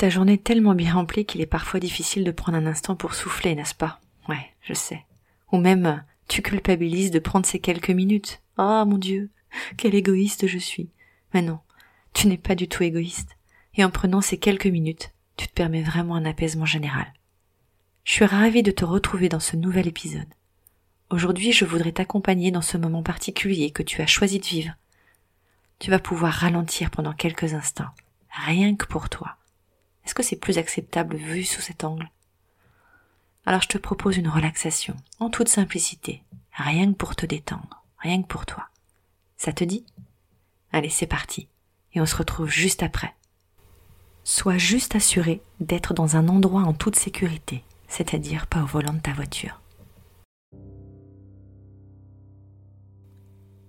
Ta journée est tellement bien remplie qu'il est parfois difficile de prendre un instant pour souffler, n'est-ce pas? Ouais, je sais. Ou même, tu culpabilises de prendre ces quelques minutes. Ah, mon Dieu, quel égoïste je suis. Mais non, tu n'es pas du tout égoïste. Et en prenant ces quelques minutes, tu te permets vraiment un apaisement général. Je suis ravie de te retrouver dans ce nouvel épisode. Aujourd'hui, je voudrais t'accompagner dans ce moment particulier que tu as choisi de vivre. Tu vas pouvoir ralentir pendant quelques instants, rien que pour toi est-ce que c'est plus acceptable vu sous cet angle? Alors je te propose une relaxation, en toute simplicité, rien que pour te détendre, rien que pour toi. Ça te dit? Allez, c'est parti, et on se retrouve juste après. Sois juste assuré d'être dans un endroit en toute sécurité, c'est-à-dire pas au volant de ta voiture.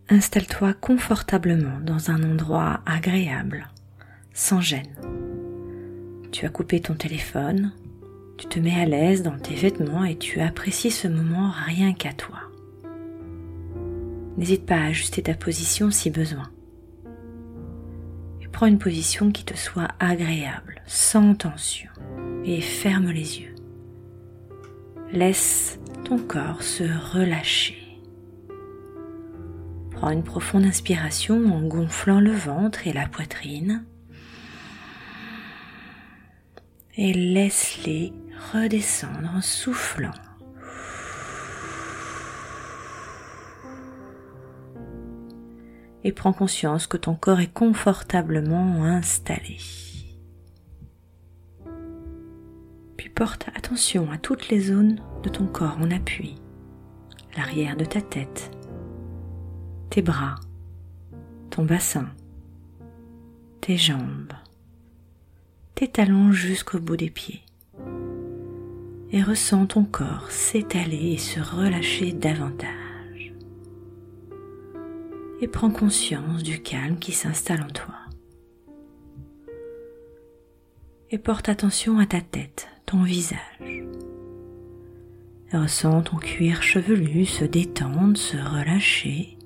Installe-toi confortablement dans un endroit agréable, sans gêne. Tu as coupé ton téléphone, tu te mets à l'aise dans tes vêtements et tu apprécies ce moment rien qu'à toi. N'hésite pas à ajuster ta position si besoin. Prends une position qui te soit agréable, sans tension, et ferme les yeux. Laisse ton corps se relâcher. Prends une profonde inspiration en gonflant le ventre et la poitrine et laisse-les redescendre en soufflant. Et prends conscience que ton corps est confortablement installé. Puis porte attention à toutes les zones de ton corps en appui. L'arrière de ta tête, tes bras, ton bassin, tes jambes, tes talons jusqu'au bout des pieds et ressens ton corps s'étaler et se relâcher davantage. Et prends conscience du calme qui s'installe en toi. Et porte attention à ta tête, ton visage. ressens ton cuir chevelu se détendre, se relâcher.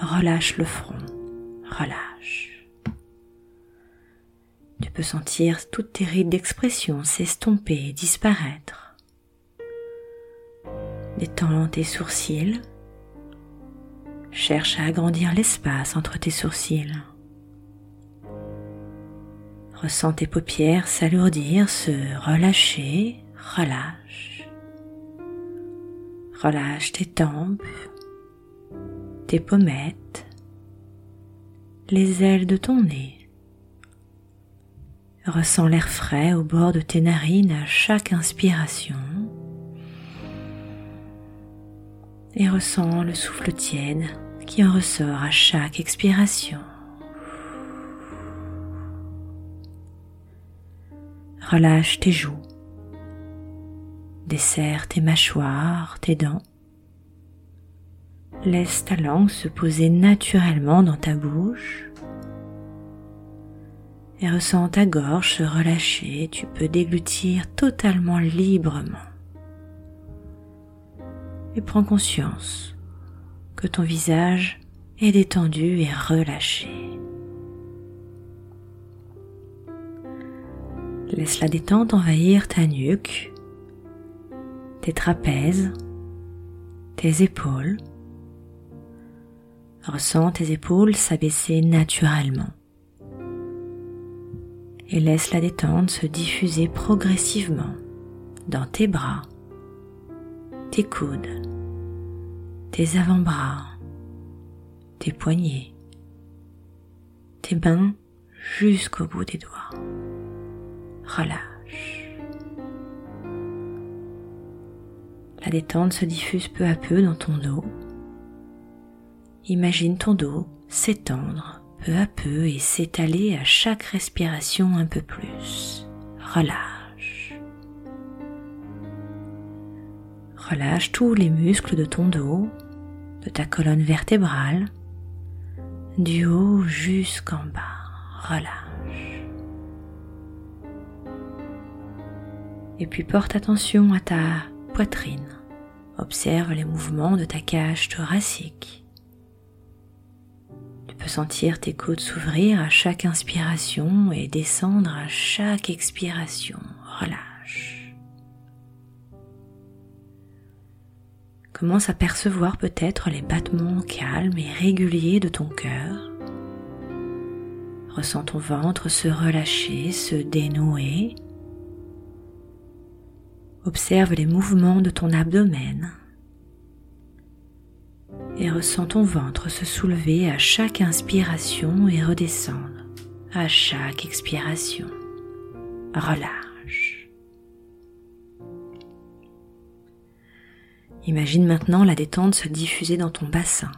Relâche le front, relâche. Tu peux sentir toutes tes rides d'expression s'estomper et disparaître. Détends tes sourcils. Cherche à agrandir l'espace entre tes sourcils. Ressens tes paupières s'alourdir, se relâcher, relâche. Relâche tes tempes, tes pommettes, les ailes de ton nez. Ressens l'air frais au bord de tes narines à chaque inspiration et ressens le souffle tiède qui en ressort à chaque expiration. Relâche tes joues, desserre tes mâchoires, tes dents. Laisse ta langue se poser naturellement dans ta bouche et ressens ta gorge se relâcher, tu peux déglutir totalement librement. Et prends conscience que ton visage est détendu et relâché. Laisse la détente envahir ta nuque, tes trapèzes, tes épaules. Ressens tes épaules s'abaisser naturellement et laisse la détente se diffuser progressivement dans tes bras, tes coudes, tes avant-bras, tes poignets, tes mains jusqu'au bout des doigts. relâche. La détente se diffuse peu à peu dans ton dos. Imagine ton dos s'étendre peu à peu et s'étaler à chaque respiration un peu plus. Relâche. Relâche tous les muscles de ton dos, de ta colonne vertébrale, du haut jusqu'en bas. Relâche. Et puis porte attention à ta poitrine. Observe les mouvements de ta cage thoracique. Tu peux sentir tes côtes s'ouvrir à chaque inspiration et descendre à chaque expiration. Relâche. Commence à percevoir peut-être les battements calmes et réguliers de ton cœur. Ressens ton ventre se relâcher, se dénouer. Observe les mouvements de ton abdomen et ressens ton ventre se soulever à chaque inspiration et redescendre à chaque expiration. Relâche. Imagine maintenant la détente se diffuser dans ton bassin.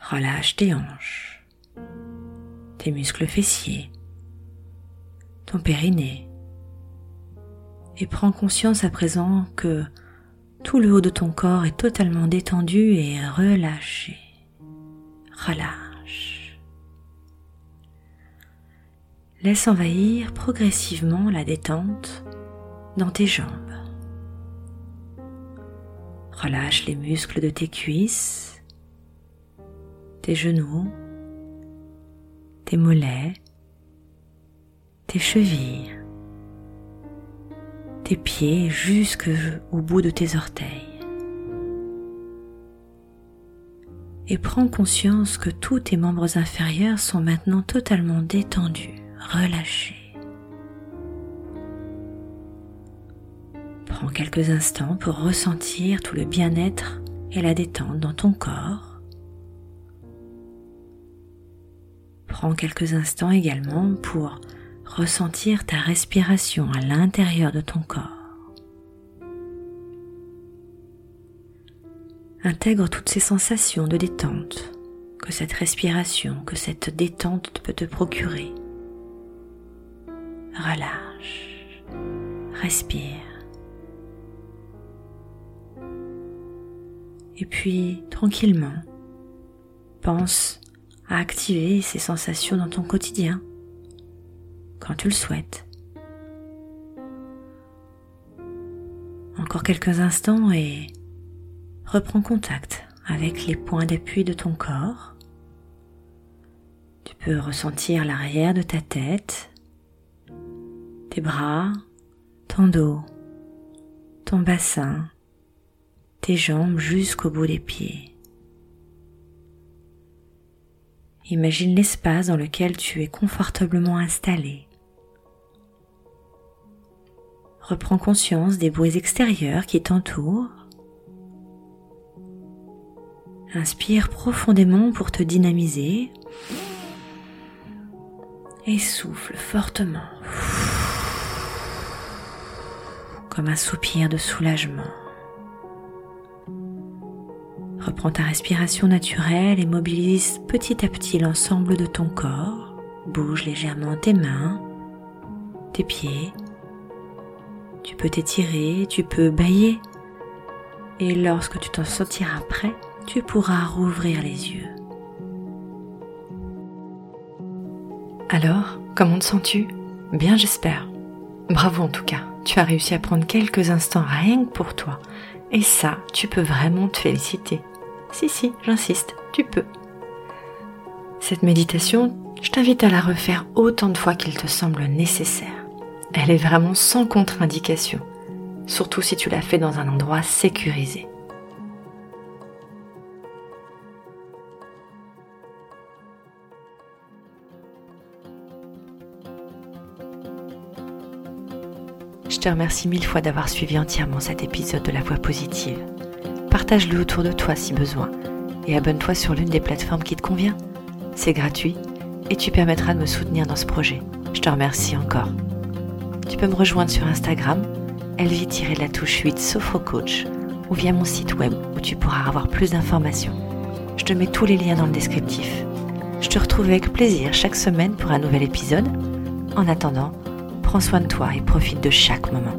Relâche tes hanches, tes muscles fessiers, ton périnée, et prends conscience à présent que tout le haut de ton corps est totalement détendu et relâché. Relâche. Laisse envahir progressivement la détente dans tes jambes. Relâche les muscles de tes cuisses, tes genoux, tes mollets, tes chevilles tes pieds jusqu'au bout de tes orteils. Et prends conscience que tous tes membres inférieurs sont maintenant totalement détendus, relâchés. Prends quelques instants pour ressentir tout le bien-être et la détente dans ton corps. Prends quelques instants également pour ressentir ta respiration à l'intérieur de ton corps. Intègre toutes ces sensations de détente que cette respiration, que cette détente peut te procurer. Relâche, respire. Et puis, tranquillement, pense à activer ces sensations dans ton quotidien quand tu le souhaites. Encore quelques instants et reprends contact avec les points d'appui de ton corps. Tu peux ressentir l'arrière de ta tête, tes bras, ton dos, ton bassin, jambes jusqu'au bout des pieds. Imagine l'espace dans lequel tu es confortablement installé. Reprends conscience des bruits extérieurs qui t'entourent. Inspire profondément pour te dynamiser et souffle fortement comme un soupir de soulagement. Reprends ta respiration naturelle et mobilise petit à petit l'ensemble de ton corps. Bouge légèrement tes mains, tes pieds. Tu peux t'étirer, tu peux bailler. Et lorsque tu t'en sentiras prêt, tu pourras rouvrir les yeux. Alors, comment te sens-tu? Bien j'espère. Bravo en tout cas, tu as réussi à prendre quelques instants rien que pour toi. Et ça, tu peux vraiment te féliciter. Si, si, j'insiste, tu peux. Cette méditation, je t'invite à la refaire autant de fois qu'il te semble nécessaire. Elle est vraiment sans contre-indication, surtout si tu la fais dans un endroit sécurisé. Je te remercie mille fois d'avoir suivi entièrement cet épisode de La Voix positive partage-le autour de toi si besoin et abonne-toi sur l'une des plateformes qui te convient. C'est gratuit et tu permettras de me soutenir dans ce projet. Je te remercie encore. Tu peux me rejoindre sur Instagram, elvie-la touche 8 Sophrocoach ou via mon site web où tu pourras avoir plus d'informations. Je te mets tous les liens dans le descriptif. Je te retrouve avec plaisir chaque semaine pour un nouvel épisode. En attendant, prends soin de toi et profite de chaque moment.